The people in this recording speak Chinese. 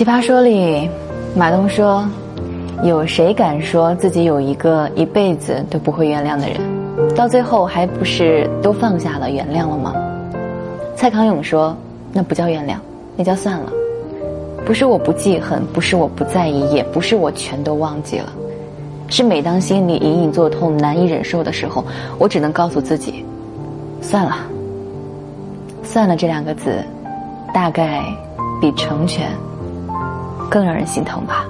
奇葩说里，马东说：“有谁敢说自己有一个一辈子都不会原谅的人？到最后还不是都放下了、原谅了吗？”蔡康永说：“那不叫原谅，那叫算了。不是我不记恨，不是我不在意，也不是我全都忘记了。是每当心里隐隐作痛、难以忍受的时候，我只能告诉自己：算了。算了这两个字，大概比成全。”更让人心疼吧。